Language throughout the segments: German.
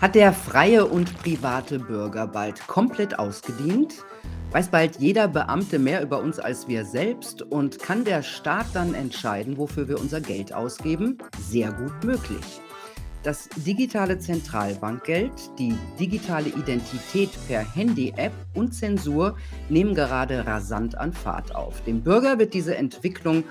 Hat der freie und private Bürger bald komplett ausgedient? Weiß bald jeder Beamte mehr über uns als wir selbst? Und kann der Staat dann entscheiden, wofür wir unser Geld ausgeben? Sehr gut möglich. Das digitale Zentralbankgeld, die digitale Identität per Handy-App und Zensur nehmen gerade rasant an Fahrt auf. Dem Bürger wird diese Entwicklung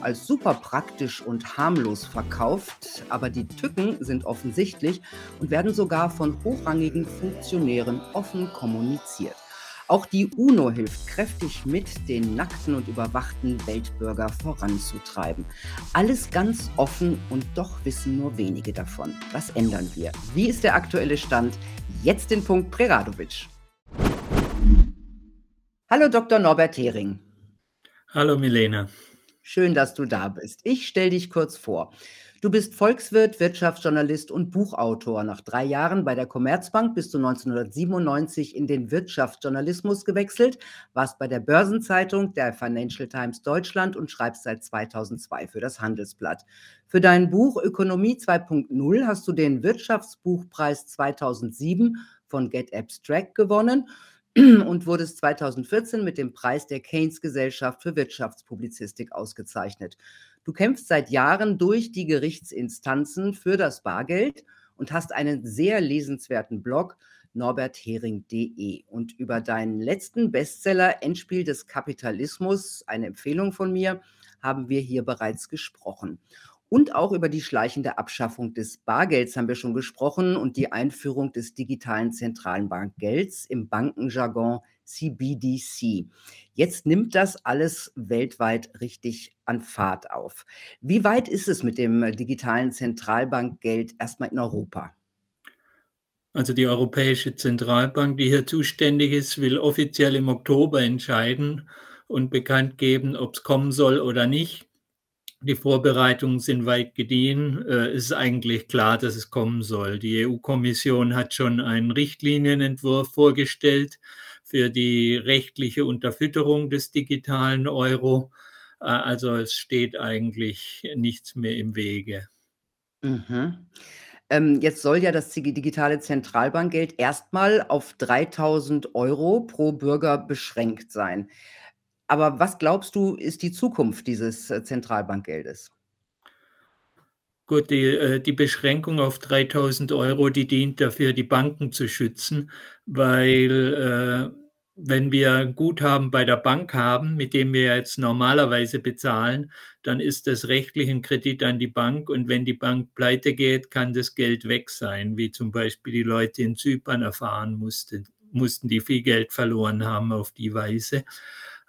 als super praktisch und harmlos verkauft, aber die Tücken sind offensichtlich und werden sogar von hochrangigen Funktionären offen kommuniziert. Auch die UNO hilft kräftig mit, den nackten und überwachten Weltbürger voranzutreiben. Alles ganz offen und doch wissen nur wenige davon. Was ändern wir? Wie ist der aktuelle Stand? Jetzt den Punkt Preradovic. Hallo Dr. Norbert Hering. Hallo Milena. Schön, dass du da bist. Ich stelle dich kurz vor. Du bist Volkswirt, Wirtschaftsjournalist und Buchautor. Nach drei Jahren bei der Commerzbank bist du 1997 in den Wirtschaftsjournalismus gewechselt, warst bei der Börsenzeitung der Financial Times Deutschland und schreibst seit 2002 für das Handelsblatt. Für dein Buch Ökonomie 2.0 hast du den Wirtschaftsbuchpreis 2007 von Get Abstract gewonnen und wurde es 2014 mit dem Preis der Keynes Gesellschaft für Wirtschaftspublizistik ausgezeichnet. Du kämpfst seit Jahren durch die Gerichtsinstanzen für das Bargeld und hast einen sehr lesenswerten Blog norberthering.de. Und über deinen letzten Bestseller Endspiel des Kapitalismus, eine Empfehlung von mir, haben wir hier bereits gesprochen. Und auch über die schleichende Abschaffung des Bargelds haben wir schon gesprochen und die Einführung des digitalen zentralen Bankgelds im Bankenjargon CBDC. Jetzt nimmt das alles weltweit richtig an Fahrt auf. Wie weit ist es mit dem digitalen Zentralbankgeld erstmal in Europa? Also die Europäische Zentralbank, die hier zuständig ist, will offiziell im Oktober entscheiden und bekannt geben, ob es kommen soll oder nicht. Die Vorbereitungen sind weit gediehen. Äh, es ist eigentlich klar, dass es kommen soll. Die EU-Kommission hat schon einen Richtlinienentwurf vorgestellt für die rechtliche Unterfütterung des digitalen Euro. Äh, also es steht eigentlich nichts mehr im Wege. Mhm. Ähm, jetzt soll ja das digitale Zentralbankgeld erstmal auf 3000 Euro pro Bürger beschränkt sein. Aber was glaubst du, ist die Zukunft dieses äh, Zentralbankgeldes? Gut, die, äh, die Beschränkung auf 3000 Euro, die dient dafür, die Banken zu schützen, weil äh, wenn wir Guthaben bei der Bank haben, mit dem wir jetzt normalerweise bezahlen, dann ist das rechtlich ein Kredit an die Bank und wenn die Bank pleite geht, kann das Geld weg sein, wie zum Beispiel die Leute in Zypern erfahren mussten, mussten die viel Geld verloren haben auf die Weise.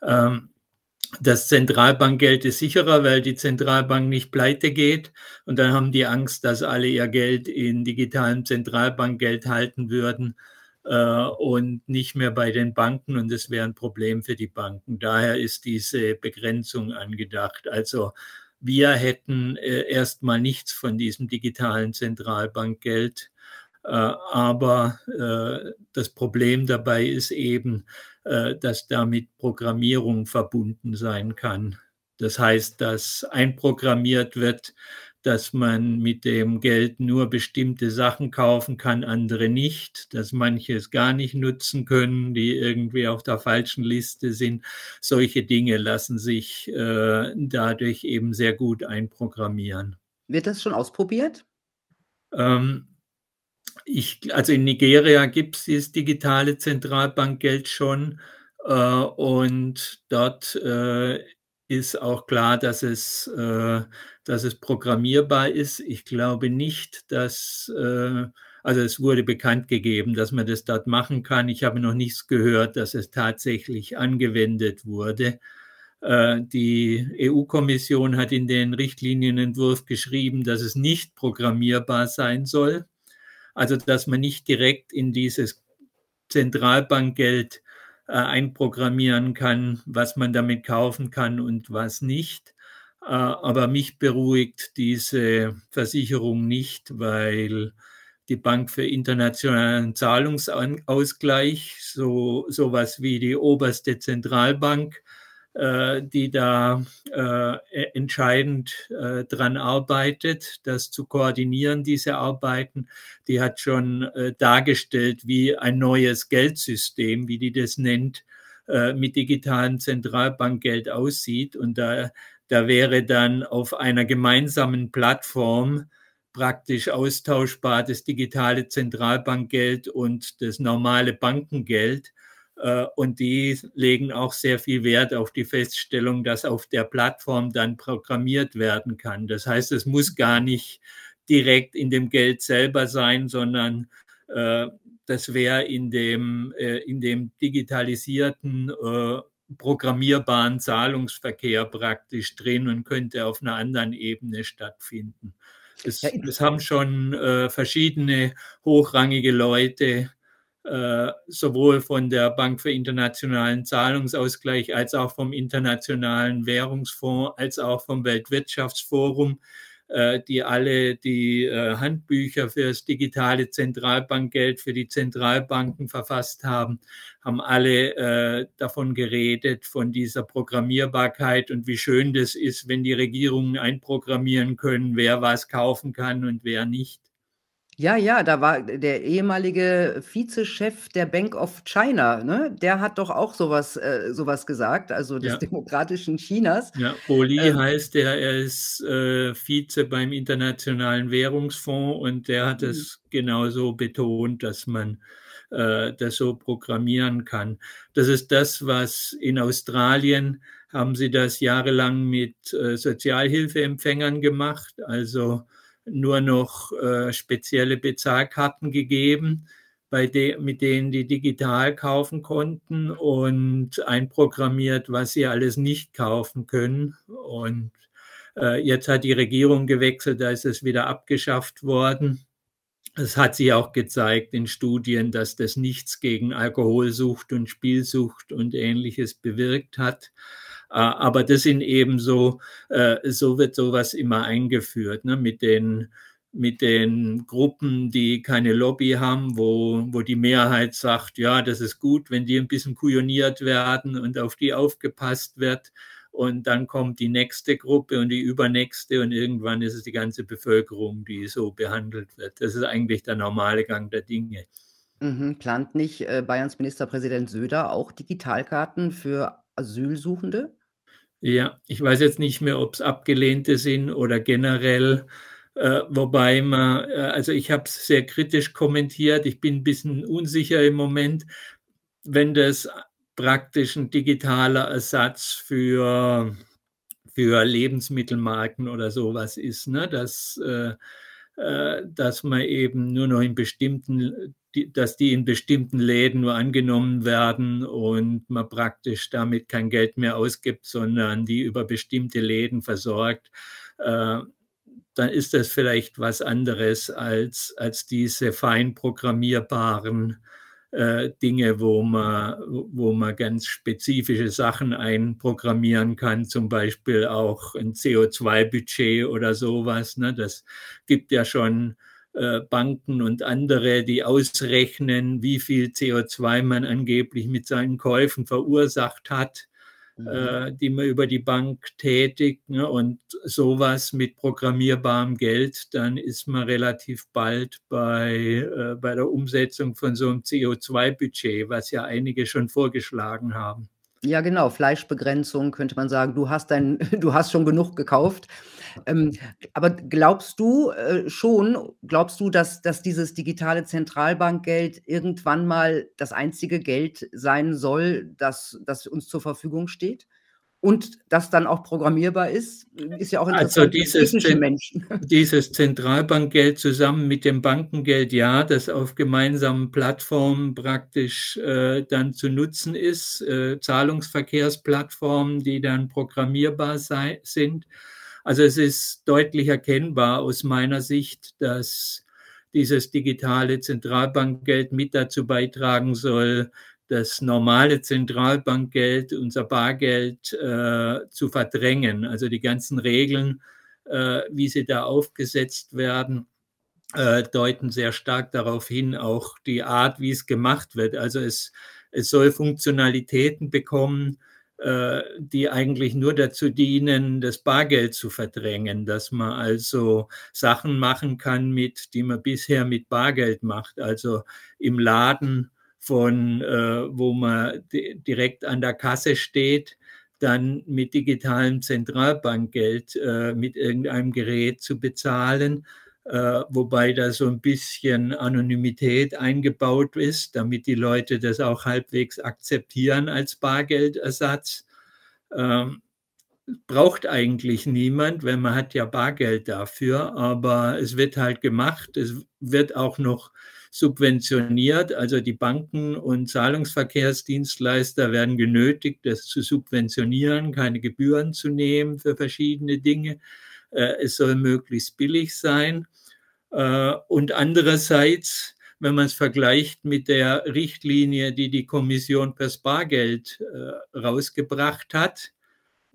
Ähm, das Zentralbankgeld ist sicherer, weil die Zentralbank nicht pleite geht. Und dann haben die Angst, dass alle ihr Geld in digitalem Zentralbankgeld halten würden äh, und nicht mehr bei den Banken. Und das wäre ein Problem für die Banken. Daher ist diese Begrenzung angedacht. Also wir hätten äh, erstmal nichts von diesem digitalen Zentralbankgeld. Äh, aber das Problem dabei ist eben, dass damit Programmierung verbunden sein kann. Das heißt, dass einprogrammiert wird, dass man mit dem Geld nur bestimmte Sachen kaufen kann, andere nicht, dass manche es gar nicht nutzen können, die irgendwie auf der falschen Liste sind. Solche Dinge lassen sich äh, dadurch eben sehr gut einprogrammieren. Wird das schon ausprobiert? Ähm, ich, also in Nigeria gibt es dieses digitale Zentralbankgeld schon äh, und dort äh, ist auch klar, dass es, äh, dass es programmierbar ist. Ich glaube nicht, dass, äh, also es wurde bekannt gegeben, dass man das dort machen kann. Ich habe noch nichts gehört, dass es tatsächlich angewendet wurde. Äh, die EU-Kommission hat in den Richtlinienentwurf geschrieben, dass es nicht programmierbar sein soll. Also dass man nicht direkt in dieses Zentralbankgeld äh, einprogrammieren kann, was man damit kaufen kann und was nicht. Äh, aber mich beruhigt diese Versicherung nicht, weil die Bank für internationalen Zahlungsausgleich, so sowas wie die oberste Zentralbank, die da äh, e-, entscheidend äh, dran arbeitet, das zu koordinieren, diese Arbeiten. Die hat schon äh, dargestellt, wie ein neues Geldsystem, wie die das nennt, äh, mit digitalen Zentralbankgeld aussieht. Und da, da wäre dann auf einer gemeinsamen Plattform praktisch austauschbar das digitale Zentralbankgeld und das normale Bankengeld. Äh, und die legen auch sehr viel Wert auf die Feststellung, dass auf der Plattform dann programmiert werden kann. Das heißt, es muss gar nicht direkt in dem Geld selber sein, sondern äh, das wäre in dem, äh, in dem digitalisierten, äh, programmierbaren Zahlungsverkehr praktisch drin und könnte auf einer anderen Ebene stattfinden. Es, es haben schon äh, verschiedene hochrangige Leute sowohl von der Bank für internationalen Zahlungsausgleich als auch vom Internationalen Währungsfonds als auch vom Weltwirtschaftsforum, äh, die alle die äh, Handbücher für das digitale Zentralbankgeld für die Zentralbanken verfasst haben, haben alle davon geredet, von dieser Programmierbarkeit und wie schön das ist, wenn die Regierungen einprogrammieren können, wer was kaufen kann und wer nicht. Ja, ja, da war der ehemalige Vizechef der Bank of China, ne? Der hat doch auch sowas äh, so gesagt, also des Ja. demokratischen Chinas. Ja, Bo Li Ähm heißt der, er ist, äh, Vize beim Internationalen Währungsfonds und der hat Mhm. es genauso betont, dass man, äh, das so programmieren kann. Das ist das, was in Australien haben sie das jahrelang mit, äh, Sozialhilfeempfängern gemacht, also nur noch äh, spezielle Bezahlkarten gegeben, bei de mit denen die digital kaufen konnten und einprogrammiert, was sie alles nicht kaufen können. Und äh, jetzt hat die Regierung gewechselt, da ist es wieder abgeschafft worden. Es hat sich auch gezeigt in Studien, dass das nichts gegen Alkoholsucht und Spielsucht und ähnliches bewirkt hat. Äh, aber das sind eben so, äh, so wird sowas immer eingeführt, ne, mit den, mit den Gruppen, die keine Lobby haben, wo, wo die Mehrheit sagt, ja, das ist gut, wenn die ein bisschen kujoniert werden und auf die aufgepasst wird. Und dann kommt die nächste Gruppe und die übernächste und irgendwann ist es die ganze Bevölkerung, die so behandelt wird. Das ist eigentlich der normale Gang der Dinge. Mhm. Plant nicht, äh, Bayerns Ministerpräsident Söder auch Digitalkarten für Asylsuchende? Ja, ich weiß jetzt nicht mehr, ob's abgelehnte sind oder generell, äh, wobei man äh, also ich habe es sehr kritisch kommentiert. Ich bin 'n bisschen unsicher im Moment, wenn das praktisch 'n digitaler Ersatz für für Lebensmittelmarken oder so was ist, ne? Dass äh, äh, dass man eben nur noch in bestimmten dass die in bestimmten Läden nur angenommen werden und man praktisch damit kein Geld mehr ausgibt, sondern die über bestimmte Läden versorgt. Äh, dann ist das vielleicht was anderes als als diese fein programmierbaren, äh, Dinge, wo man wo man ganz spezifische Sachen einprogrammieren kann, zum Beispiel auch 'n CO2-Budget oder so was, ne? Das gibt ja schon, Banken und andere, die ausrechnen, wie viel CO2 man angeblich mit seinen Käufen verursacht hat, Mhm. äh, die man über die Bank tätigt, ne? Und so was mit programmierbarem Geld, dann ist man relativ bald bei äh, bei der Umsetzung von so 'nem CO2-Budget, was ja einige schon vorgeschlagen haben. Ja, genau, Fleischbegrenzung könnte man sagen. Du hast dein du hast schon genug gekauft. Ähm, aber glaubst du, äh, schon glaubst du, dass dass dieses digitale Zentralbankgeld irgendwann mal das einzige Geld sein soll, das das uns zur Verfügung steht? Und das dann auch programmierbar ist? Ist ja auch Also, interessant für dieses Zen Menschen. dieses Zentralbankgeld zusammen mit dem Bankengeld, ja, das auf gemeinsamen Plattformen praktisch, äh, dann zu nutzen ist, äh, Zahlungsverkehrsplattformen, die dann programmierbar sei sind. Also, es ist deutlich erkennbar aus meiner Sicht, dass dieses digitale Zentralbankgeld mit dazu beitragen soll, das normale Zentralbankgeld, unser Bargeld, äh, zu verdrängen. Also, die ganzen Regeln, äh, wie sie da aufgesetzt werden, äh, deuten sehr stark darauf hin, auch die Art, wie es gemacht wird. Also, es es soll Funktionalitäten bekommen, äh, die eigentlich nur dazu dienen, das Bargeld zu verdrängen, dass man also Sachen machen kann, mit, die man bisher mit Bargeld macht. Also im Laden von, äh, wo man direkt an der Kasse steht, dann mit digitalem Zentralbankgeld äh, mit irgendeinem Gerät zu bezahlen, äh, wobei da so ein bisschen Anonymität eingebaut ist, damit die Leute das auch halbwegs akzeptieren als Bargeldersatz. Ähm, braucht eigentlich niemand, weil man hat ja Bargeld dafür, aber es wird halt gemacht. Es wird auch noch subventioniert. Also die Banken und Zahlungsverkehrsdienstleister werden genötigt, das zu subventionieren, keine Gebühren zu nehmen für verschiedene Dinge. Äh, es soll möglichst billig sein. Äh, und andererseits, wenn man es vergleicht mit der Richtlinie, die die Kommission fürs Bargeld äh, rausgebracht hat,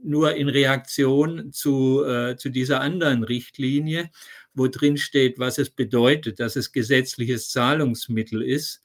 nur in Reaktion zu, zu dieser anderen Richtlinie, wo drin steht, was es bedeutet, dass es gesetzliches Zahlungsmittel ist,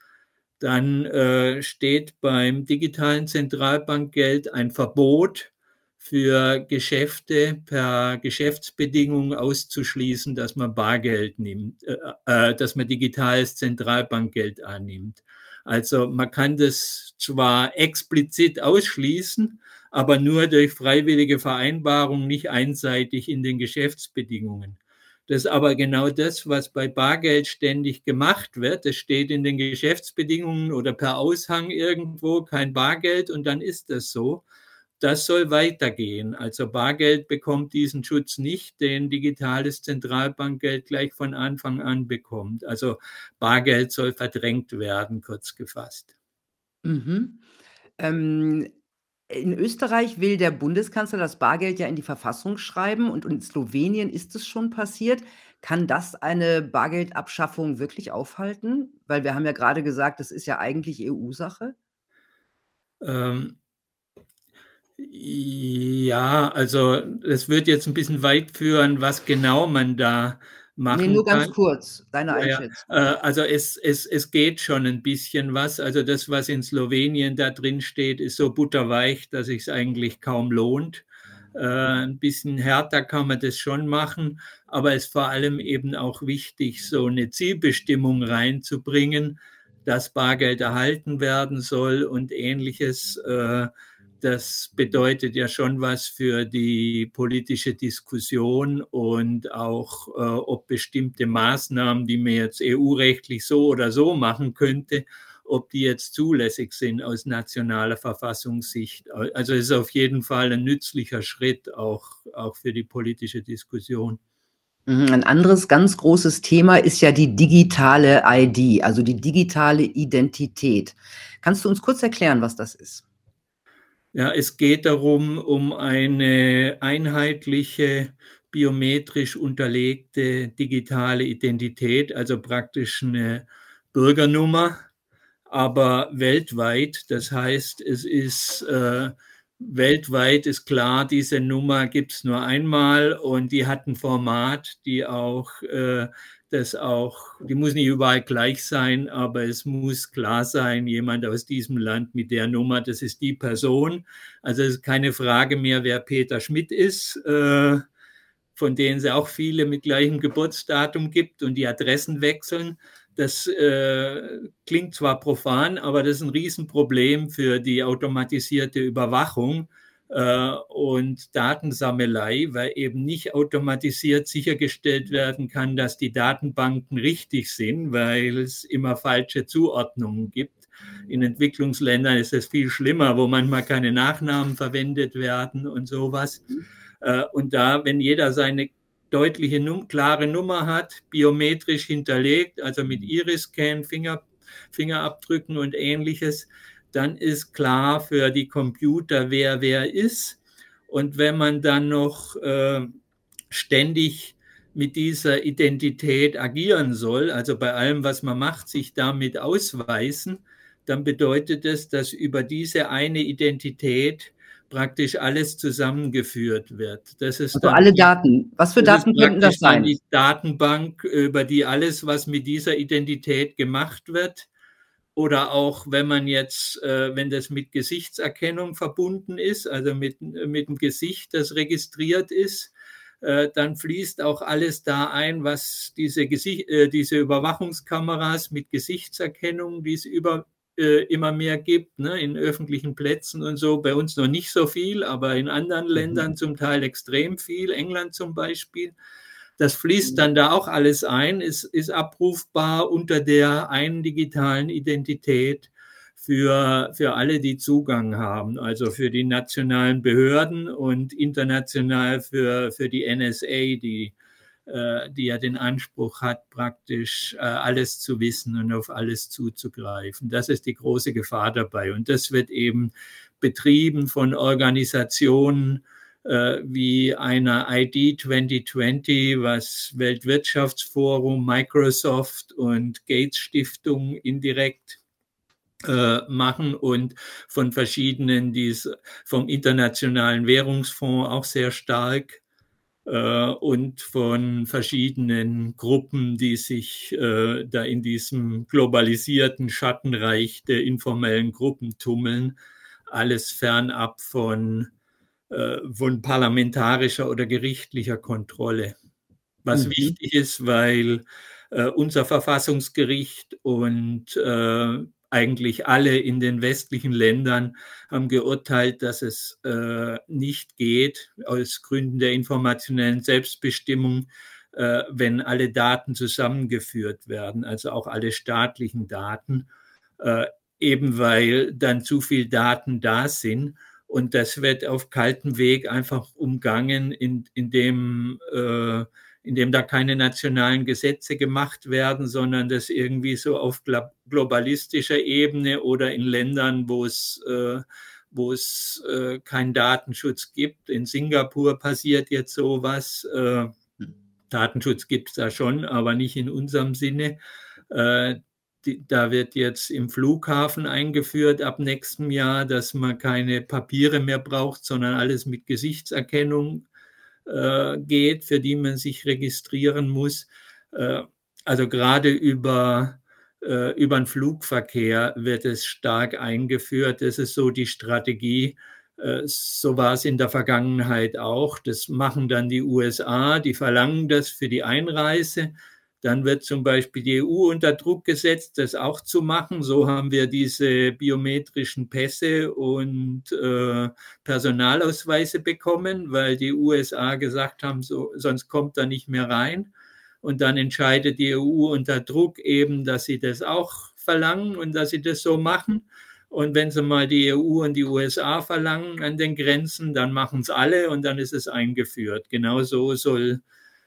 dann äh, steht beim digitalen Zentralbankgeld ein Verbot für Geschäfte per Geschäftsbedingungen auszuschließen, dass man Bargeld nimmt, äh, äh, dass man digitales Zentralbankgeld annimmt. Also man kann das zwar explizit ausschließen, aber nur durch freiwillige Vereinbarung, nicht einseitig in den Geschäftsbedingungen. Das ist aber genau das, was bei Bargeld ständig gemacht wird. Es steht in den Geschäftsbedingungen oder per Aushang irgendwo kein Bargeld und dann ist das so. Das soll weitergehen. Also Bargeld bekommt diesen Schutz nicht, den digitales Zentralbankgeld gleich von Anfang an bekommt. Also Bargeld soll verdrängt werden, kurz gefasst. Mhm. Ähm, in Österreich will der Bundeskanzler das Bargeld ja in die Verfassung schreiben und in Slowenien ist es schon passiert. Kann das eine Bargeldabschaffung wirklich aufhalten? Weil wir haben ja gerade gesagt, das ist ja eigentlich EU-Sache. Ähm, ja, also es wird jetzt ein bisschen weit führen, was genau man da machen Nee, nur ganz kann. kurz, deine Ja, ja. Einschätzung. Äh, also es, es, es geht schon ein bisschen was. Also das, was in Slowenien da drin steht, ist so butterweich, dass sich es eigentlich kaum lohnt. Äh, ein bisschen härter kann man das schon machen, aber es ist vor allem eben auch wichtig, so eine Zielbestimmung reinzubringen, dass Bargeld erhalten werden soll und ähnliches. Äh, das bedeutet ja schon was für die politische Diskussion und auch, äh, ob bestimmte Maßnahmen, die man jetzt EU-rechtlich so oder so machen könnte, ob die jetzt zulässig sind aus nationaler Verfassungssicht. Also es ist auf jeden Fall ein nützlicher Schritt auch, auch für die politische Diskussion. Mhm, ein anderes ganz großes Thema ist ja die digitale ID, also die digitale Identität. Kannst du uns kurz erklären, was das ist? Ja, es geht darum, um eine einheitliche, biometrisch unterlegte digitale Identität, also praktisch eine Bürgernummer, aber weltweit. Das heißt, es ist äh, weltweit ist klar, diese Nummer gibt es nur einmal und die hat ein Format, die auch äh, das auch, die muss nicht überall gleich sein, aber es muss klar sein, jemand aus diesem Land mit der Nummer, das ist die Person. Also es ist keine Frage mehr, wer Peter Schmidt ist, äh, von denen es auch viele mit gleichem Geburtsdatum gibt und die Adressen wechseln. Das äh, klingt zwar profan, aber das ist ein Riesenproblem für die automatisierte Überwachung und Datensammelei, weil eben nicht automatisiert sichergestellt werden kann, dass die Datenbanken richtig sind, weil es immer falsche Zuordnungen gibt. In Entwicklungsländern ist es viel schlimmer, wo manchmal keine Nachnamen verwendet werden und sowas. Äh, und da, wenn jeder seine deutliche, klare Nummer hat, biometrisch hinterlegt, also mit Iris-Scan, Finger, Fingerabdrücken und ähnliches, dann ist klar für die Computer, wer wer ist. Und wenn man dann noch äh, ständig mit dieser Identität agieren soll, also bei allem, was man macht, sich damit ausweisen, dann bedeutet es, dass über diese eine Identität praktisch alles zusammengeführt wird. Das ist also alle die, Daten. Was für Daten könnten das sein? Die Datenbank, über die alles, was mit dieser Identität gemacht wird, oder auch wenn man jetzt, äh, wenn das mit Gesichtserkennung verbunden ist, also mit, mit dem Gesicht, das registriert ist, äh, dann fließt auch alles da ein, was diese, Gesicht, äh, diese Überwachungskameras mit Gesichtserkennung, die es über, äh, immer mehr gibt, ne, in öffentlichen Plätzen und so. Bei uns noch nicht so viel, aber in anderen mhm. Ländern zum Teil extrem viel, England zum Beispiel. Das fließt mhm. dann da auch alles ein, ist, ist abrufbar unter der einen digitalen Identität für, für alle, die Zugang haben, also für die nationalen Behörden und international für, für die NSA, die, äh, die ja den Anspruch hat, praktisch äh, alles zu wissen und auf alles zuzugreifen. Das ist die große Gefahr dabei. Und das wird eben betrieben von Organisationen, äh, wie einer ID 2020, was Weltwirtschaftsforum, Microsoft und Gates Stiftung indirekt äh, machen und von verschiedenen, die vom Internationalen Währungsfonds auch sehr stark äh, und von verschiedenen Gruppen, die sich äh, da in diesem globalisierten Schattenreich der informellen Gruppen tummeln, alles fernab von von parlamentarischer oder gerichtlicher Kontrolle. Was mhm. wichtig ist, weil äh, unser Verfassungsgericht und äh, eigentlich alle in den westlichen Ländern haben geurteilt, dass es äh, nicht geht, aus Gründen der informationellen Selbstbestimmung, äh, wenn alle Daten zusammengeführt werden, also auch alle staatlichen Daten, äh, eben weil dann zu viel Daten da sind und das wird auf kaltem Weg einfach umgangen, in, indem, äh, indem da keine nationalen Gesetze gemacht werden, sondern das irgendwie so auf globalistischer Ebene oder in Ländern, wo es, äh, wo es äh, keinen Datenschutz gibt. In Singapur passiert jetzt sowas. Äh, Datenschutz gibt es da schon, aber nicht in unserem Sinne. Äh, da wird jetzt im Flughafen eingeführt ab nächstem Jahr, dass man keine Papiere mehr braucht, sondern alles mit Gesichtserkennung äh, geht, für die man sich registrieren muss. Äh, also gerade über, äh, über den Flugverkehr wird es stark eingeführt. Das ist so die Strategie. Äh, so war es in der Vergangenheit auch. Das machen dann die USA, die verlangen das für die Einreise dann wird zum Beispiel die EU unter Druck gesetzt, das auch zu machen. So haben wir diese biometrischen Pässe und äh, Personalausweise bekommen, weil die USA gesagt haben, so, sonst kommt da nicht mehr rein. Und dann entscheidet die EU unter Druck eben, dass sie das auch verlangen und dass sie das so machen. Und wenn sie mal die EU und die USA verlangen an den Grenzen, dann machen es alle und dann ist es eingeführt. Genau so soll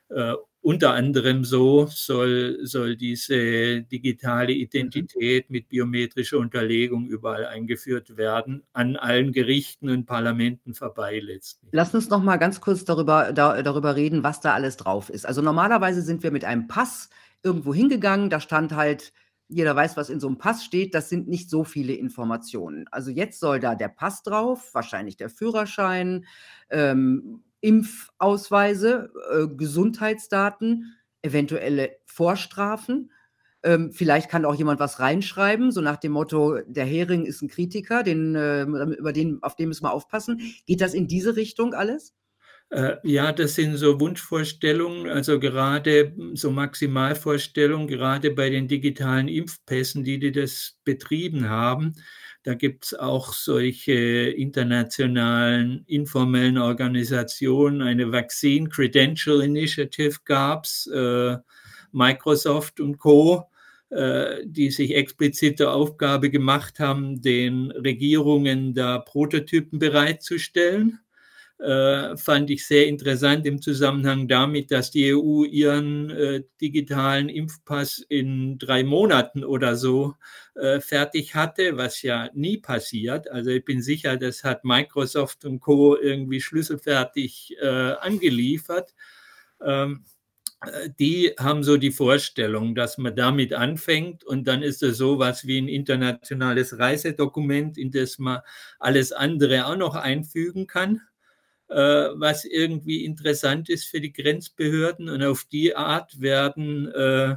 äh, unter anderem so soll, soll diese digitale Identität mit biometrischer Unterlegung überall eingeführt werden, an allen Gerichten und Parlamenten vorbei letztlich. Lass uns noch mal ganz kurz darüber, da, darüber reden, was da alles drauf ist. Also normalerweise sind wir mit einem Pass irgendwo hingegangen, da stand halt, jeder weiß, was in so einem Pass steht, das sind nicht so viele Informationen. Also jetzt soll da der Pass drauf, wahrscheinlich der Führerschein, ähm, Impfausweise, äh, Gesundheitsdaten, eventuelle Vorstrafen. Ähm, vielleicht kann auch jemand was reinschreiben, so nach dem Motto, der Hering ist ein Kritiker, den, äh, über den, auf den müssen wir aufpassen. Geht das in diese Richtung alles? Äh, ja, das sind so Wunschvorstellungen, also gerade so Maximalvorstellungen, gerade bei den digitalen Impfpässen, die die das betrieben haben. Da gibt es auch solche internationalen informellen Organisationen. Eine Vaccine Credential Initiative gab es, äh, Microsoft und Co., äh, die sich explizit der Aufgabe gemacht haben, den Regierungen da Prototypen bereitzustellen äh, fand ich sehr interessant im Zusammenhang damit, dass die EU ihren äh, digitalen Impfpass in drei Monaten oder so äh, fertig hatte, was ja nie passiert. Also ich bin sicher, das hat Microsoft und Co. irgendwie schlüsselfertig äh, angeliefert. Ähm, äh, die haben so die Vorstellung, dass man damit anfängt und dann ist es so was wie ein internationales Reisedokument, in das man alles andere auch noch einfügen kann. Äh, was irgendwie interessant ist für die Grenzbehörden. Und auf die Art werden äh,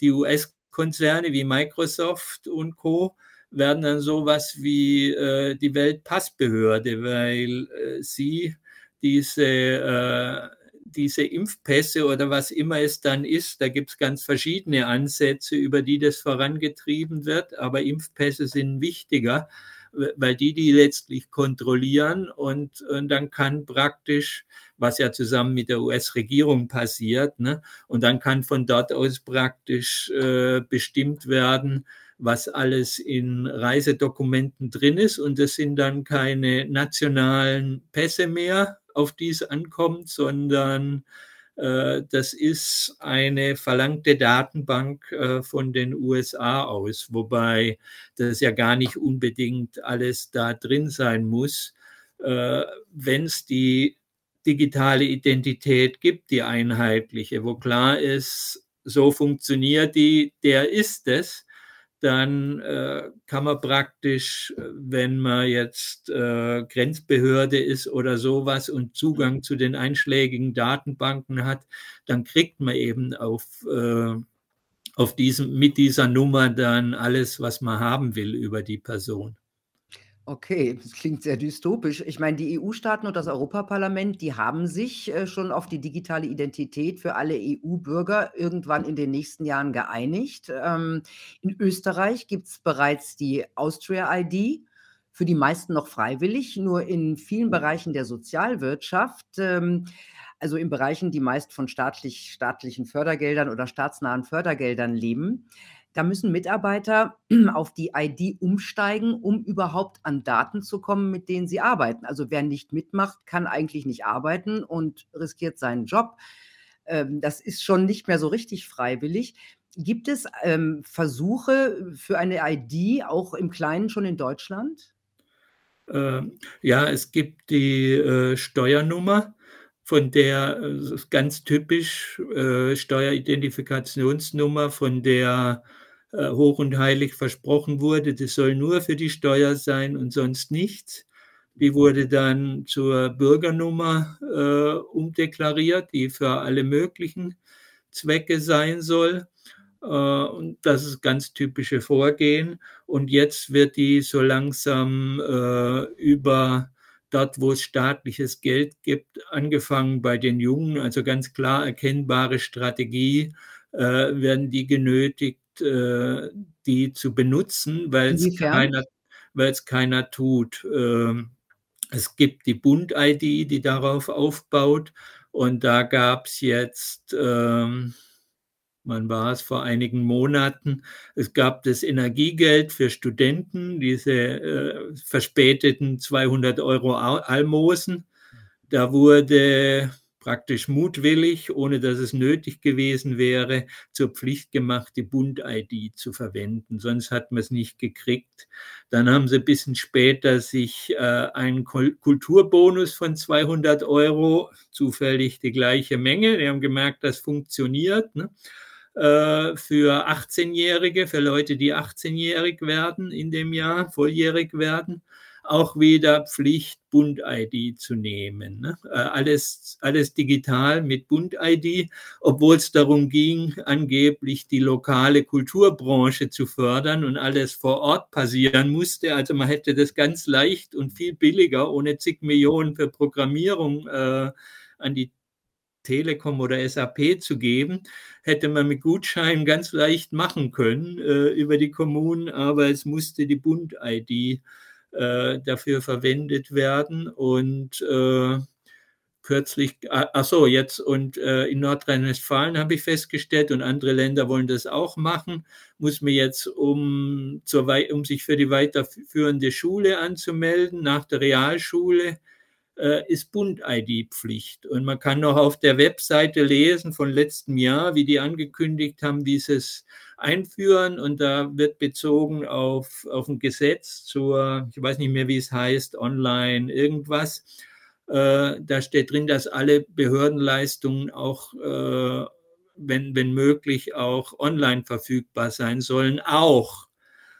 die US- Konzerne wie Microsoft und Co werden dann sowas wie äh, die Weltpassbehörde, weil äh, sie diese, äh, diese Impfpässe oder was immer es dann ist, da gibt es ganz verschiedene Ansätze, über die das vorangetrieben wird, aber Impfpässe sind wichtiger, weil die die letztlich kontrollieren und, und dann kann praktisch, was ja zusammen mit der US-Regierung passiert, ne, und dann kann von dort aus praktisch äh, bestimmt werden, was alles in Reisedokumenten drin ist. Und das sind dann keine nationalen Pässe mehr, auf die es ankommt, sondern das ist eine verlangte Datenbank äh, von den USA aus, wobei das ja gar nicht unbedingt alles da drin sein muss. Äh, Wenn es die digitale Identität gibt, die einheitliche, wo klar ist, so funktioniert die, der ist es, dann äh, kann man praktisch, äh, wenn man jetzt äh, Grenzbehörde ist oder sowas und Zugang zu den einschlägigen Datenbanken hat, dann kriegt man eben auf, äh, auf diesem, mit dieser Nummer dann alles, was man haben will über die Person. Okay, das klingt sehr dystopisch. Ich meine, die EU-Staaten und das Europaparlament, die haben sich äh, schon auf die digitale Identität für alle EU-Bürger irgendwann in den nächsten Jahren geeinigt. Ähm, in Österreich gibt es bereits die Austria-ID, für die meisten noch freiwillig, nur in vielen Bereichen der Sozialwirtschaft, ähm, also in Bereichen, die meist von staatlich, staatlichen Fördergeldern oder staatsnahen Fördergeldern leben, da müssen Mitarbeiter auf die ID umsteigen, um überhaupt an Daten zu kommen, mit denen sie arbeiten. Also wer nicht mitmacht, kann eigentlich nicht arbeiten und riskiert seinen Job. Ähm, das ist schon nicht mehr so richtig freiwillig. Gibt es ähm, Versuche für eine ID auch im Kleinen schon in Deutschland? Ähm, ja, es gibt die äh, Steuernummer, von der äh, ganz typisch äh, Steueridentifikationsnummer, von der hoch und heilig versprochen wurde, das soll nur für die Steuer sein und sonst nichts. Die wurde dann zur Bürgernummer äh, umdeklariert, die für alle möglichen Zwecke sein soll. Äh, und das ist ganz typische Vorgehen. Und jetzt wird die so langsam äh, über dort, wo es staatliches Geld gibt, angefangen bei den Jungen, also ganz klar erkennbare Strategie, äh, werden die genötigt, äh, die zu benutzen, weil es keiner, keiner tut. Ähm, es gibt die Bund-ID, die darauf aufbaut. Und da gab es jetzt, ähm, wann war es, vor einigen Monaten, es gab das Energiegeld für Studenten, diese äh, verspäteten 200 Euro Almosen. Da wurde praktisch mutwillig, ohne dass es nötig gewesen wäre, zur Pflicht gemacht, die Bund-ID zu verwenden. Sonst hat man es nicht gekriegt. Dann haben sie ein bisschen später sich äh, einen Kulturbonus von 200 Euro, zufällig die gleiche Menge, die haben gemerkt, das funktioniert. Ne? Äh, für 18-Jährige, für Leute, die 18-jährig werden in dem Jahr, volljährig werden auch wieder Pflicht, Bund-ID zu nehmen. Ne? Äh, alles, alles digital mit Bund-ID, obwohl es darum ging, angeblich die lokale Kulturbranche zu fördern und alles vor Ort passieren musste. Also man hätte das ganz leicht und viel billiger, ohne zig Millionen für Programmierung äh, an die Telekom oder SAP zu geben, hätte man mit Gutscheinen ganz leicht machen können äh, über die Kommunen, aber es musste die Bund-ID äh, dafür verwendet werden. Und äh, kürzlich, ah, ach so, jetzt und äh, in Nordrhein-Westfalen habe ich festgestellt und andere Länder wollen das auch machen, muss mir jetzt, um, zur, um sich für die weiterführende Schule anzumelden, nach der Realschule, ist Bund-ID-Pflicht. Und man kann noch auf der Webseite lesen von letztem Jahr, wie die angekündigt haben, dieses einführen. Und da wird bezogen auf, auf ein Gesetz zur, ich weiß nicht mehr, wie es heißt, online irgendwas. Äh, da steht drin, dass alle Behördenleistungen auch, äh, wenn, wenn möglich, auch online verfügbar sein sollen, auch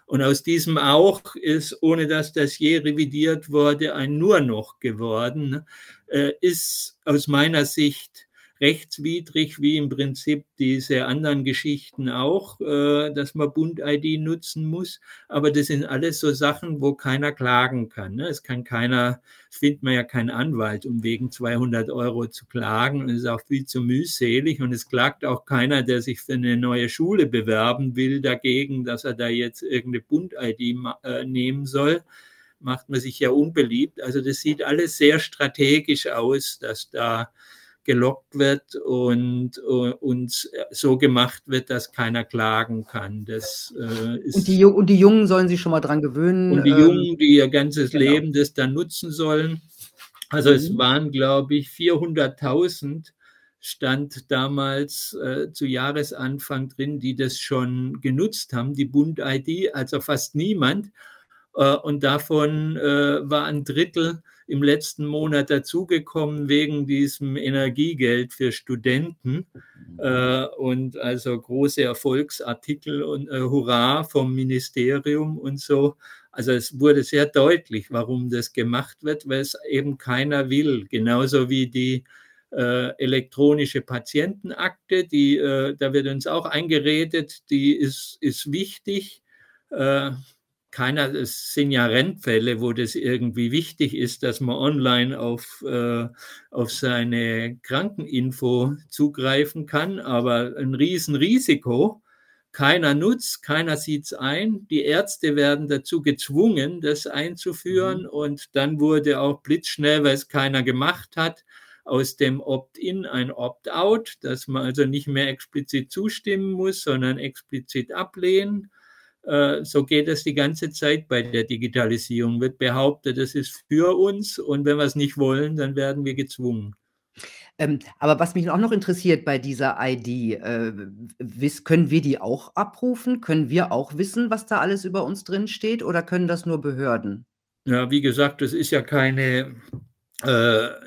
und aus diesem auch ist, ohne dass das je revidiert wurde, ein nur noch geworden, äh, ist aus meiner Sicht rechtswidrig, wie im Prinzip diese anderen Geschichten auch, äh, dass man Bund-ID nutzen muss. Aber das sind alles so Sachen, wo keiner klagen kann. Ne? Es kann keiner, findet man ja keinen Anwalt, um wegen 200 Euro zu klagen. Und es ist auch viel zu mühselig. Und es klagt auch keiner, der sich für eine neue Schule bewerben will, dagegen, dass er da jetzt irgendeine Bund-ID äh, nehmen soll macht man sich ja unbeliebt. Also das sieht alles sehr strategisch aus, dass da gelockt wird und, uh, und so gemacht wird, dass keiner klagen kann. Das, äh, ist und, die, und die Jungen sollen sich schon mal dran gewöhnen. Und die ähm, Jungen, die ihr ganzes genau. Leben das dann nutzen sollen. Also mhm. es waren, glaube ich, 400.000 stand damals äh, zu Jahresanfang drin, die das schon genutzt haben, die Bund-ID, also fast niemand. Äh, und davon äh, war ein Drittel im letzten Monat dazugekommen wegen diesem Energiegeld für Studenten. Äh, und also große Erfolgsartikel und Hurra vom Ministerium und so. Also es wurde sehr deutlich, warum das gemacht wird, weil es eben keiner will. Genauso wie die äh, elektronische Patientenakte, die, äh, da wird uns auch eingeredet, die ist, ist wichtig. Äh, keiner, es sind ja Rennfälle, wo das irgendwie wichtig ist, dass man online auf, äh, auf seine Krankeninfo zugreifen kann, aber ein Riesenrisiko. Keiner nutzt, keiner sieht es ein. Die Ärzte werden dazu gezwungen, das einzuführen. Mhm. Und dann wurde auch blitzschnell, weil es keiner gemacht hat, aus dem Opt-in ein Opt-out, dass man also nicht mehr explizit zustimmen muss, sondern explizit ablehnen. Äh, so geht es die ganze Zeit bei der Digitalisierung. Wird behauptet, das ist für uns und wenn wir es nicht wollen, dann werden wir gezwungen. Ähm, aber was mich auch noch interessiert bei dieser ID, äh, wiss, können wir die auch abrufen? Können wir auch wissen, was da alles über uns drin steht oder können das nur Behörden? Ja, wie gesagt, das ist ja keine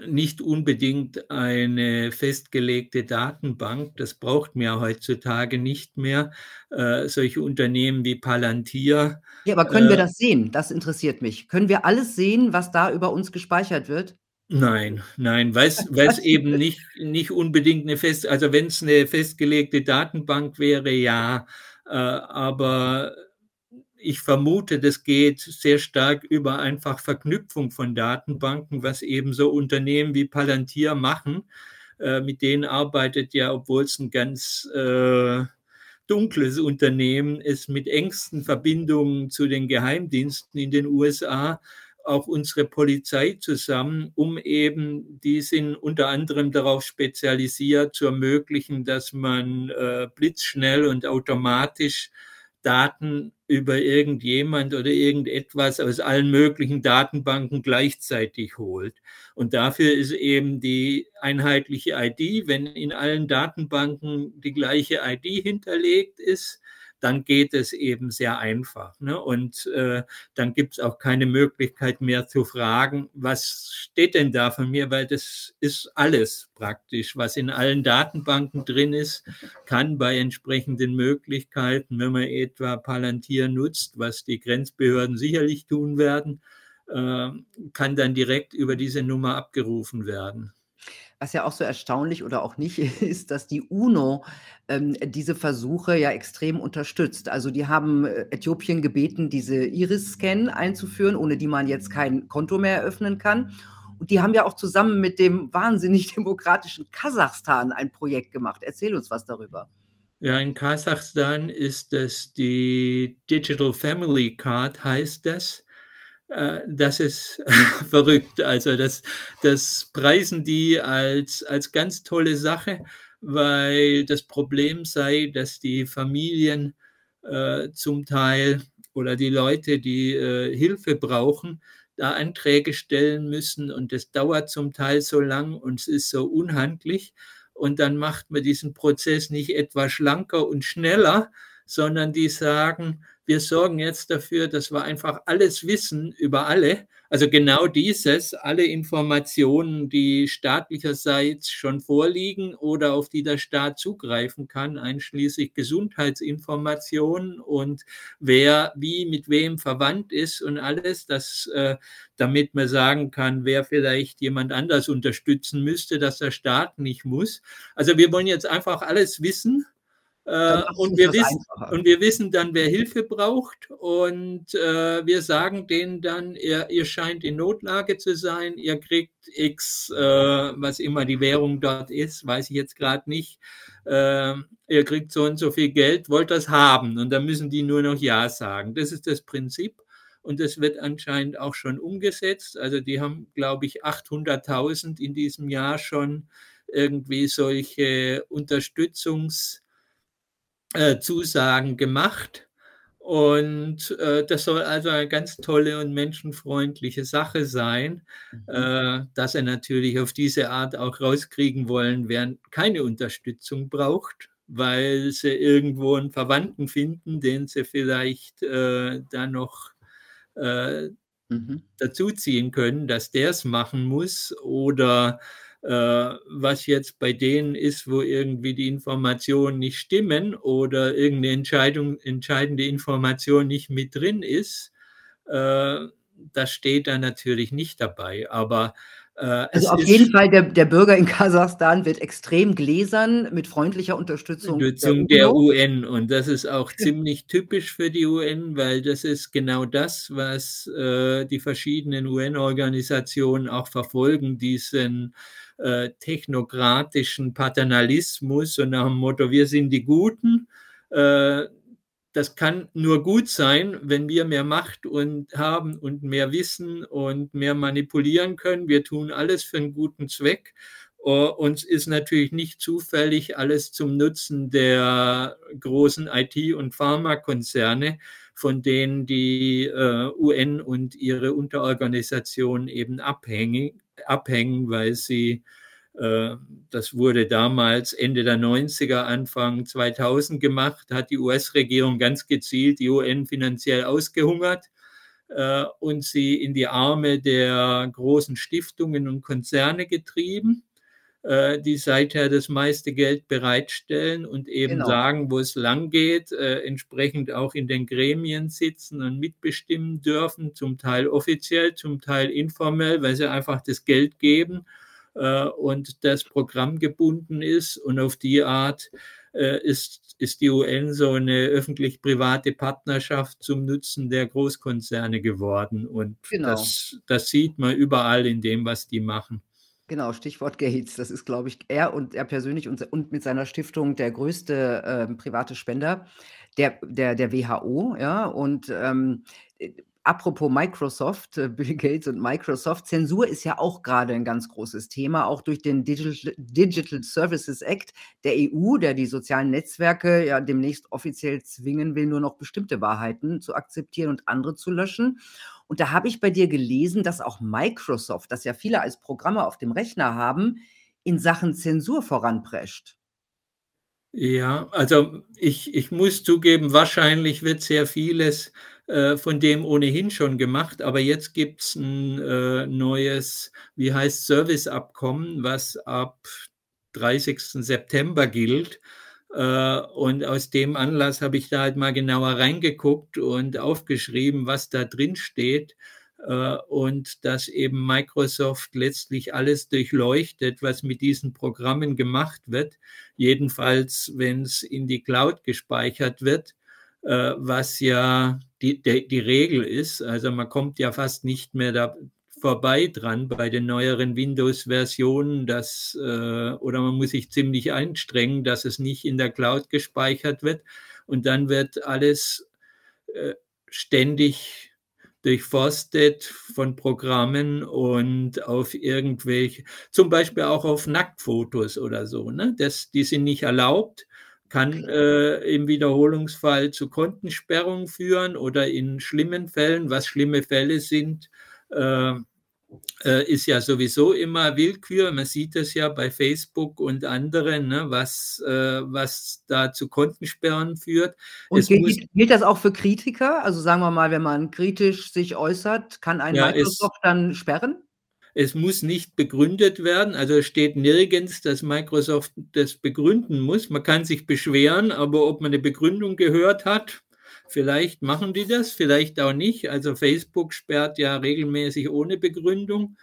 nicht unbedingt eine festgelegte Datenbank. Das braucht man ja heutzutage nicht mehr. Äh, solche Unternehmen wie Palantir. Ja, aber können äh, wir das sehen? Das interessiert mich. Können wir alles sehen, was da über uns gespeichert wird? Nein, nein, weil es eben nicht, nicht unbedingt eine fest, also wenn es eine festgelegte Datenbank wäre, ja, äh, aber ich vermute, das geht sehr stark über einfach Verknüpfung von Datenbanken, was eben so Unternehmen wie Palantir machen. Äh, mit denen arbeitet ja, obwohl es ein ganz äh, dunkles Unternehmen ist, mit engsten Verbindungen zu den Geheimdiensten in den USA, auch unsere Polizei zusammen, um eben, die sind unter anderem darauf spezialisiert, zu ermöglichen, dass man äh, blitzschnell und automatisch Daten über irgendjemand oder irgendetwas aus allen möglichen Datenbanken gleichzeitig holt. Und dafür ist eben die einheitliche ID, wenn in allen Datenbanken die gleiche ID hinterlegt ist, dann geht es eben sehr einfach. Ne? Und äh, dann gibt es auch keine Möglichkeit mehr zu fragen, was steht denn da von mir, weil das ist alles praktisch, was in allen Datenbanken drin ist, kann bei entsprechenden Möglichkeiten, wenn man etwa Palantir nutzt, was die Grenzbehörden sicherlich tun werden, äh, kann dann direkt über diese Nummer abgerufen werden. Was ja auch so erstaunlich oder auch nicht ist, dass die UNO ähm, diese Versuche ja extrem unterstützt. Also die haben äh, Äthiopien gebeten, diese Iris-Scan einzuführen, ohne die man jetzt kein Konto mehr eröffnen kann. Und die haben ja auch zusammen mit dem wahnsinnig demokratischen Kasachstan ein Projekt gemacht. Erzähl uns was darüber. Ja, in Kasachstan ist das die Digital Family Card, heißt das. Äh, das ist verrückt. Also das, das preisen die als, als ganz tolle Sache, weil das Problem sei, dass die Familien äh, zum Teil oder die Leute, die äh, Hilfe brauchen, da Anträge stellen müssen und das dauert zum Teil so lang und es ist so unhandlich. Und dann macht man diesen Prozess nicht etwa schlanker und schneller, sondern die sagen, wir sorgen jetzt dafür, dass wir einfach alles wissen über alle. Also genau dieses, alle Informationen, die staatlicherseits schon vorliegen oder auf die der Staat zugreifen kann, einschließlich Gesundheitsinformationen und wer wie mit wem verwandt ist und alles, das, äh, damit man sagen kann, wer vielleicht jemand anders unterstützen müsste, dass der Staat nicht muss. Also wir wollen jetzt einfach alles wissen äh, und, wir wissen, und wir wissen dann, wer Hilfe braucht. Und äh, wir sagen denen dann, ihr, ihr scheint in Notlage zu sein, ihr kriegt X, äh, was immer die Währung dort ist, weiß ich jetzt gerade nicht, äh, ihr kriegt so und so viel Geld, wollt das haben. Und dann müssen die nur noch Ja sagen. Das ist das Prinzip. Und das wird anscheinend auch schon umgesetzt. Also die haben, glaube ich, 800.000 in diesem Jahr schon irgendwie solche Unterstützungs- äh, Zusagen gemacht. Und äh, das soll also eine ganz tolle und menschenfreundliche Sache sein, mhm. äh, dass er natürlich auf diese Art auch rauskriegen wollen, wer keine Unterstützung braucht, weil sie irgendwo einen Verwandten finden, den sie vielleicht äh, da noch äh, mhm. dazuziehen können, dass der es machen muss oder was jetzt bei denen ist, wo irgendwie die Informationen nicht stimmen oder irgendeine Entscheidung, entscheidende Information nicht mit drin ist, äh, das steht da natürlich nicht dabei. Aber äh, also auf jeden Fall, der, der, Bürger in Kasachstan wird extrem gläsern mit freundlicher Unterstützung, Unterstützung der, der, UN. Und das ist auch ziemlich typisch für die UN, weil das ist genau das, was äh, die verschiedenen UN-Organisationen auch verfolgen, diesen äh, technokratischen Paternalismus und nach dem Motto, wir sind die Guten. Äh, das kann nur gut sein, wenn wir mehr Macht und haben und mehr Wissen und mehr manipulieren können. Wir tun alles für einen guten Zweck. Uh, uns ist natürlich nicht zufällig alles zum Nutzen der großen IT- und Pharmakonzerne, von denen die UN und ihre Unterorganisationen eben abhängen, abhängen, weil sie, äh, das wurde damals Ende der 90er, Anfang 2000 gemacht, hat die US-Regierung ganz gezielt die UN finanziell ausgehungert äh, und sie in die Arme der großen Stiftungen und Konzerne getrieben die seither das meiste Geld bereitstellen und eben genau. sagen, wo es lang geht, äh, entsprechend auch in den Gremien sitzen und mitbestimmen dürfen, zum Teil offiziell, zum Teil informell, weil sie einfach das Geld geben äh, und das Programm gebunden ist und auf die Art äh, ist, ist die UN so eine öffentlich-private Partnerschaft zum Nutzen der Großkonzerne geworden und genau. das, das sieht man überall in dem, was die machen. Genau, Stichwort Gates. Das ist, glaube ich, er und er persönlich und, und mit seiner Stiftung der größte äh, private Spender der, der, der WHO. Ja, und ähm, äh, apropos Microsoft, äh, Bill Gates und Microsoft, Zensur ist ja auch gerade ein ganz großes Thema, auch durch den Digital, Digital Services Act der EU, der die sozialen Netzwerke ja demnächst offiziell zwingen will, nur noch bestimmte Wahrheiten zu akzeptieren und andere zu löschen. Und da habe ich bei dir gelesen, dass auch Microsoft, das ja viele als Programme auf dem Rechner haben, in Sachen Zensur voranprescht. Ja, also ich, ich muss zugeben, wahrscheinlich wird sehr vieles äh, von dem ohnehin schon gemacht, aber jetzt gibt es ein äh, neues, wie heißt Serviceabkommen, was ab 30. September gilt. Äh, und aus dem Anlass habe ich da halt mal genauer reingeguckt und aufgeschrieben, was da drin steht. Äh, und dass eben Microsoft letztlich alles durchleuchtet, was mit diesen Programmen gemacht wird. Jedenfalls, wenn es in die Cloud gespeichert wird, äh, was ja die, die Regel ist. Also man kommt ja fast nicht mehr da, vorbei dran bei den neueren Windows-Versionen, dass äh, oder man muss sich ziemlich einstrengen, dass es nicht in der Cloud gespeichert wird und dann wird alles äh, ständig durchforstet von Programmen und auf irgendwelche, zum Beispiel auch auf Nacktfotos oder so. Ne? Das, die sind nicht erlaubt, kann äh, im Wiederholungsfall zu Kontensperrung führen oder in schlimmen Fällen, was schlimme Fälle sind, äh, äh, ist ja sowieso immer Willkür. Man sieht das ja bei Facebook und anderen, ne, was, äh, was da zu Kontensperren führt. Und gilt, gilt, das auch für Kritiker? Also sagen wir mal, wenn man kritisch sich äußert, kann ein ja, Microsoft dann sperren? Es muss nicht begründet werden, also es steht nirgends, dass Microsoft das begründen muss. Man kann sich beschweren, aber ob man eine Begründung gehört hat, Vielleicht machen die das, vielleicht auch nicht. Also Facebook sperrt ja regelmäßig ohne Begründung.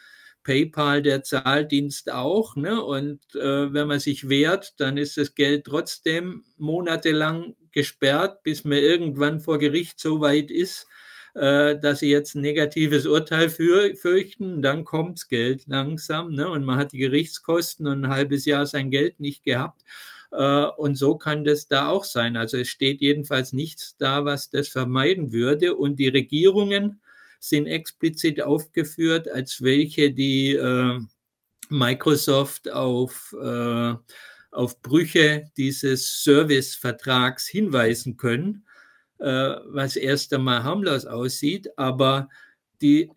PayPal, der Zahldienst auch. Ne? Und äh, wenn man sich wehrt, dann ist das Geld trotzdem monatelang gesperrt, bis man irgendwann vor Gericht so weit ist, äh, dass sie jetzt ein negatives Urteil für, fürchten. Dann kommt das Geld langsam ne? und man hat die Gerichtskosten und ein halbes Jahr sein Geld nicht gehabt. Äh, und so kann das da auch sein. Also es steht jedenfalls nichts da, was das vermeiden würde. Und die Regierungen sind explizit aufgeführt, als welche die äh, Microsoft auf, äh, auf Brüche dieses Servicevertrags hinweisen können, was erst einmal harmlos aussieht. Aber die,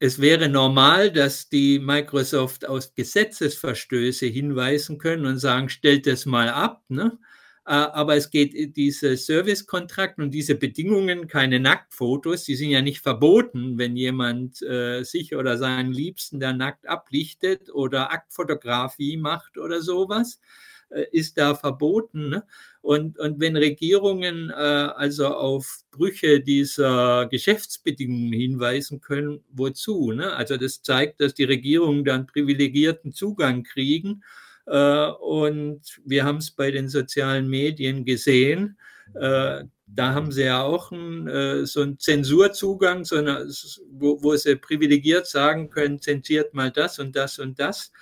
es wäre normal, dass die Microsoft aus Gesetzesverstöße hinweisen können und sagen, stellt das mal ab. Ne? Äh, aber es geht diese Servicekontrakt und diese Bedingungen, keine Nacktfotos, die sind ja nicht verboten, wenn jemand äh, sich oder seinen Liebsten da nackt ablichtet oder Aktfotografie macht oder sowas. Äh, ist da verboten. Ne? Und, und wenn Regierungen äh, also auf Brüche dieser Geschäftsbedingungen hinweisen können, wozu? Ne? Also das zeigt, dass die Regierungen dann privilegierten Zugang kriegen. Äh, und wir haben es bei den sozialen Medien gesehen. Äh, da haben sie ja auch ein, äh, so einen Zensurzugang, so eine, wo, wo sie privilegiert sagen können, zensiert mal das und das und das.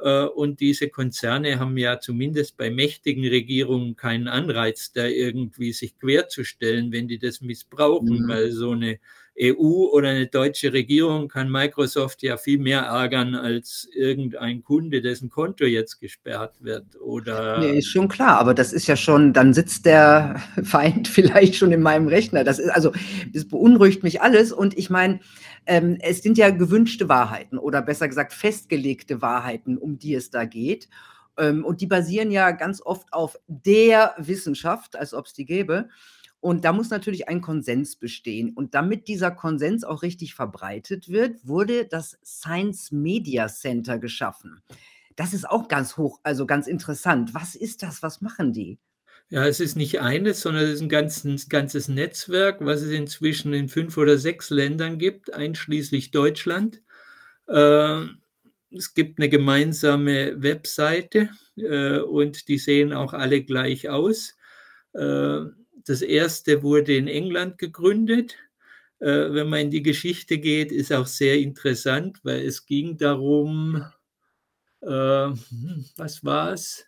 Äh, und diese Konzerne haben ja zumindest bei mächtigen Regierungen keinen Anreiz, da irgendwie sich querzustellen, wenn die das missbrauchen, mhm. weil so eine EU oder eine deutsche Regierung kann Microsoft ja viel mehr ärgern als irgendein Kunde, dessen Konto jetzt gesperrt wird. Oder nee, ist schon klar, aber das ist ja schon, dann sitzt der Feind vielleicht schon in meinem Rechner. Das ist also, das beunruhigt mich alles. Und ich meine, ähm, es sind ja gewünschte Wahrheiten oder besser gesagt festgelegte Wahrheiten, um die es da geht. Ähm, und die basieren ja ganz oft auf der Wissenschaft, als ob es die gäbe. Und da muss natürlich ein Konsens bestehen. Und damit dieser Konsens auch richtig verbreitet wird, wurde das Science Media Center geschaffen. Das ist auch ganz hoch, also ganz interessant. Was ist das? Was machen die? Ja, es ist nicht eines, sondern es ist ein ganzes, ganzes Netzwerk, was es inzwischen in fünf oder sechs Ländern gibt, einschließlich Deutschland. Äh, es gibt eine gemeinsame Webseite äh, und die sehen auch alle gleich aus. Äh, das erste wurde in England gegründet. Äh, wenn man in die Geschichte geht, ist auch sehr interessant, weil es ging darum, äh, hm, was war es?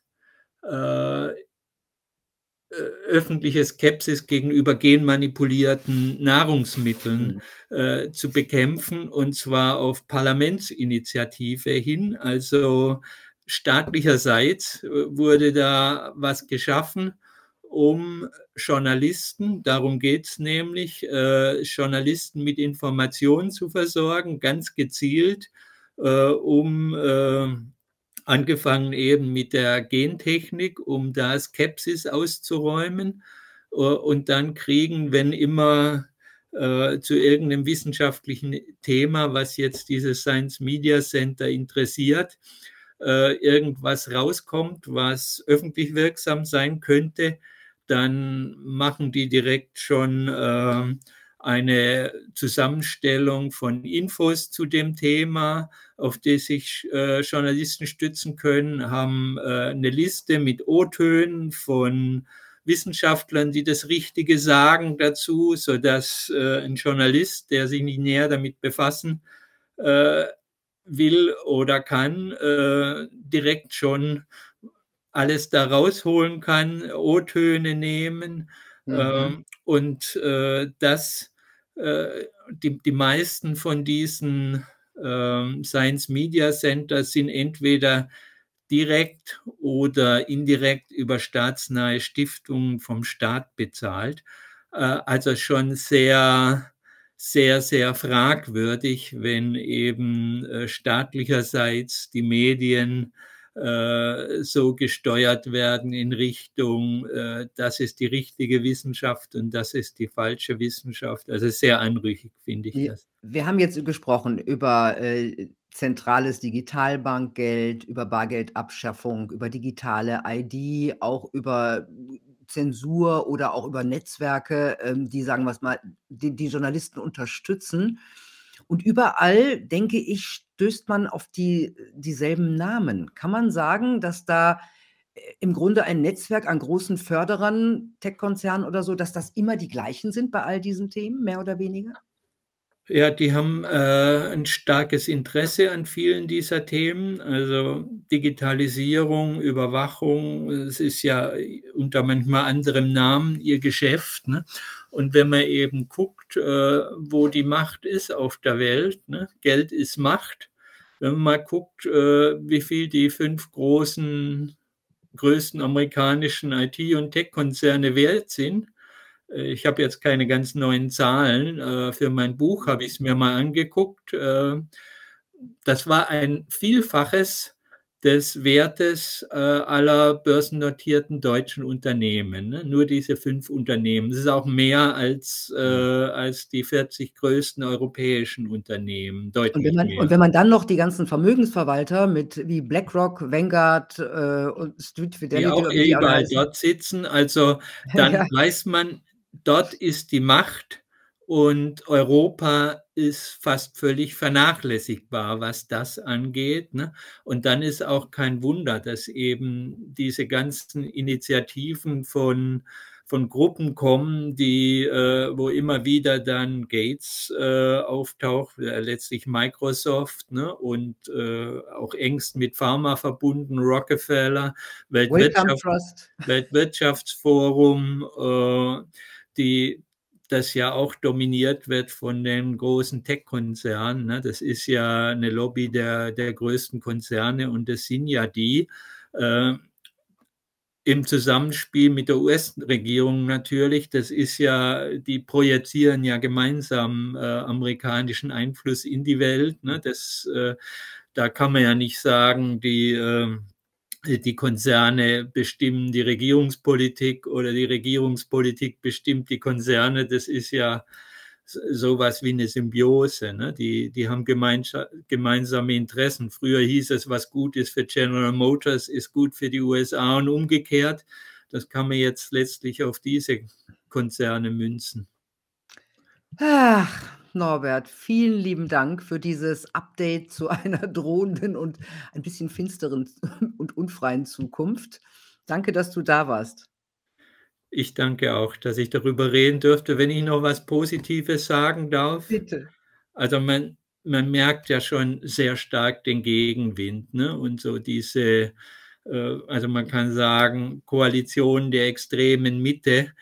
Äh, öffentliche Skepsis gegenüber genmanipulierten Nahrungsmitteln mhm. äh, zu bekämpfen, und zwar auf Parlamentsinitiative hin. Also staatlicherseits wurde da was geschaffen, um Journalisten, darum geht es nämlich, äh, Journalisten mit Informationen zu versorgen, ganz gezielt, äh, um äh, angefangen eben mit der Gentechnik, um da Skepsis auszuräumen äh, und dann kriegen, wenn immer äh, zu irgendeinem wissenschaftlichen Thema, was jetzt dieses Science Media Center interessiert, äh, irgendwas rauskommt, was öffentlich wirksam sein könnte, dann machen die direkt schon äh, eine Zusammenstellung von Infos zu dem Thema, auf die sich äh, Journalisten stützen können, haben äh, eine Liste mit O-Tönen von Wissenschaftlern, die das Richtige sagen dazu, so dass äh, ein Journalist, der sich nicht näher damit befassen äh, will oder kann, äh, direkt schon alles da rausholen kann, O-Töne nehmen. Mhm. Ähm, und äh, das, die, die meisten von diesen äh, Science Media Centers sind entweder direkt oder indirekt über staatsnahe Stiftungen vom Staat bezahlt. Äh, also schon sehr sehr, sehr fragwürdig, wenn eben äh, staatlicherseits die Medien äh, so gesteuert werden in Richtung, äh, das ist die richtige Wissenschaft und das ist die falsche Wissenschaft. Also sehr anrüchig finde ich Wir, das. wir haben jetzt gesprochen über äh, zentrales Digitalbankgeld, über Bargeldabschaffung, über digitale ID, auch über Zensur oder auch über Netzwerke, ähm, die, sagen wir mal, die, die Journalisten unterstützen. Und überall, denke ich, stößt man auf die, dieselben Namen. Kann man sagen, dass da äh, im Grunde ein Netzwerk an großen Förderern, Tech-Konzernen oder so, dass das immer die gleichen sind bei all diesen Themen, mehr oder weniger? Ja, die haben äh, ein starkes Interesse an vielen dieser Themen. Also Digitalisierung, Überwachung, es ist ja unter manchmal anderem Namen ihr Geschäft. Ne? Und wenn man eben guckt, äh, wo die Macht ist auf der Welt, ne? Geld ist Macht. Wenn man mal guckt, äh, wie viel die fünf großen, größten amerikanischen IT- und Tech-Konzerne wert sind, ich habe jetzt keine ganz neuen Zahlen. Äh, für mein Buch habe ich es mir mal angeguckt. Äh, das war ein Vielfaches des Wertes aller börsennotierten deutschen Unternehmen. Ne? Nur diese fünf Unternehmen. Das ist auch mehr als, als die 40 größten europäischen Unternehmen. Deutlich und, wenn man, mehr. und wenn man dann noch die ganzen Vermögensverwalter mit wie BlackRock, Vanguard äh, und Street Fidelity. Die auch überall dort sitzen. Also dann ja. weiß man, dort ist die Macht und Europa ist fast völlig vernachlässigbar, was das angeht. Ne? Und dann ist auch kein Wunder, dass eben diese ganzen Initiativen von, von Gruppen kommen, die, äh, wo immer wieder dann Gates äh, auftaucht, äh, letztlich Microsoft ne? und äh, auch engst mit Pharma verbunden, Rockefeller, Weltwirtschaft, Weltwirtschaftsforum, äh, die das ja auch dominiert wird von den großen Tech-Konzernen. Ne? Das ist ja eine Lobby der, der größten Konzerne und das sind ja die äh, im Zusammenspiel mit der US-Regierung natürlich. Das ist ja, die projizieren ja gemeinsam äh, amerikanischen Einfluss in die Welt. Ne? Das, äh, da kann man ja nicht sagen, die ähm, die Konzerne bestimmen die Regierungspolitik oder die Regierungspolitik bestimmt die Konzerne. Das ist ja sowas wie eine Symbiose. Ne? Die, die haben gemeinsame Interessen. Früher hieß es, was gut ist für General Motors, ist gut für die USA und umgekehrt. Das kann man jetzt letztlich auf diese Konzerne münzen. Ach, Norbert, vielen lieben Dank für dieses Update zu einer drohenden und ein bisschen finsteren und unfreien Zukunft. Danke, dass du da warst. Ich danke auch, dass ich darüber reden durfte. Wenn ich noch was Positives sagen darf. Bitte. Also man, man merkt ja schon sehr stark den Gegenwind ne? und so diese, äh, also man kann sagen, Koalition der extremen Mitte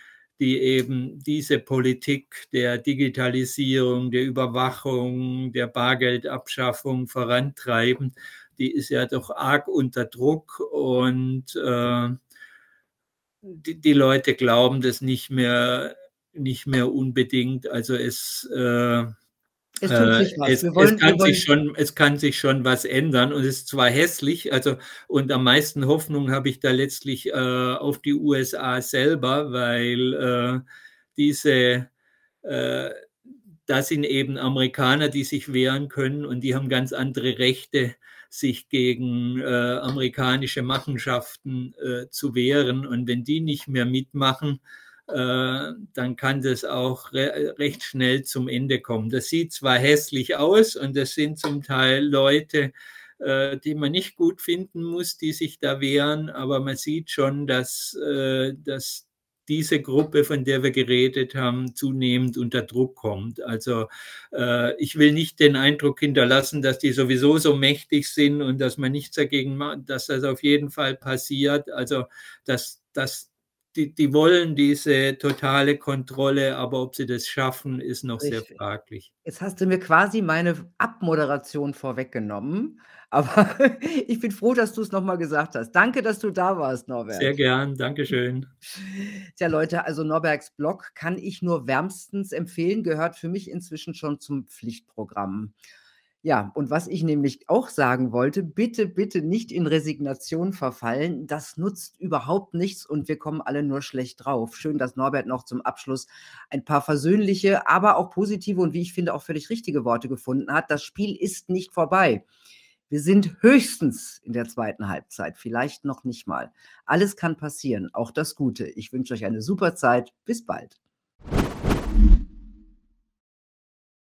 die eben diese Politik der Digitalisierung, der Überwachung, der Bargeldabschaffung vorantreiben, die ist ja doch arg unter Druck und äh, die, die, Leute glauben das nicht mehr, nicht mehr unbedingt. Also es äh, es, äh, es, wollen, es, kann sich schon, es kann sich schon was ändern und es ist zwar hässlich, also und am meisten Hoffnung habe ich da letztlich äh, auf die USA selber, weil äh, diese, äh, da sind eben Amerikaner, die sich wehren können und die haben ganz andere Rechte, sich gegen äh, amerikanische Machenschaften äh, zu wehren. Und wenn die nicht mehr mitmachen, dann kann das auch re recht schnell zum Ende kommen. Das sieht zwar hässlich aus und das sind zum Teil Leute, äh, die man nicht gut finden muss, die sich da wehren, aber man sieht schon, dass, äh, dass diese Gruppe, von der wir geredet haben, zunehmend unter Druck kommt. Also äh, ich will nicht den Eindruck hinterlassen, dass die sowieso so mächtig sind und dass man nichts dagegen macht, dass das auf jeden Fall passiert. Also dass, dass die, die wollen diese totale Kontrolle, aber ob sie das schaffen, ist noch sehr Richtig. fraglich. Jetzt hast du mir quasi meine Abmoderation vorweggenommen, aber ich bin froh, dass du's noch mal gesagt hast. Danke, dass du da warst, Sehr Norbert. gern, Dankeschön. Tja, Leute, also Norbergs Blog kann ich nur wärmstens empfehlen, gehört für mich inzwischen schon zum Pflichtprogramm. Ja, und was ich nämlich auch sagen wollte, bitte, bitte nicht in Resignation verfallen. Das nutzt überhaupt nichts und wir kommen alle nur schlecht drauf. Schön, dass Norbert noch zum Abschluss ein paar versöhnliche, aber auch positive und wie ich finde, auch völlig richtige Worte gefunden hat. Das Spiel ist nicht vorbei. Wir sind höchstens in der zweiten Halbzeit, vielleicht noch nicht mal. Alles kann passieren, auch das Gute. Ich wünsche euch eine super Zeit. Bis bald.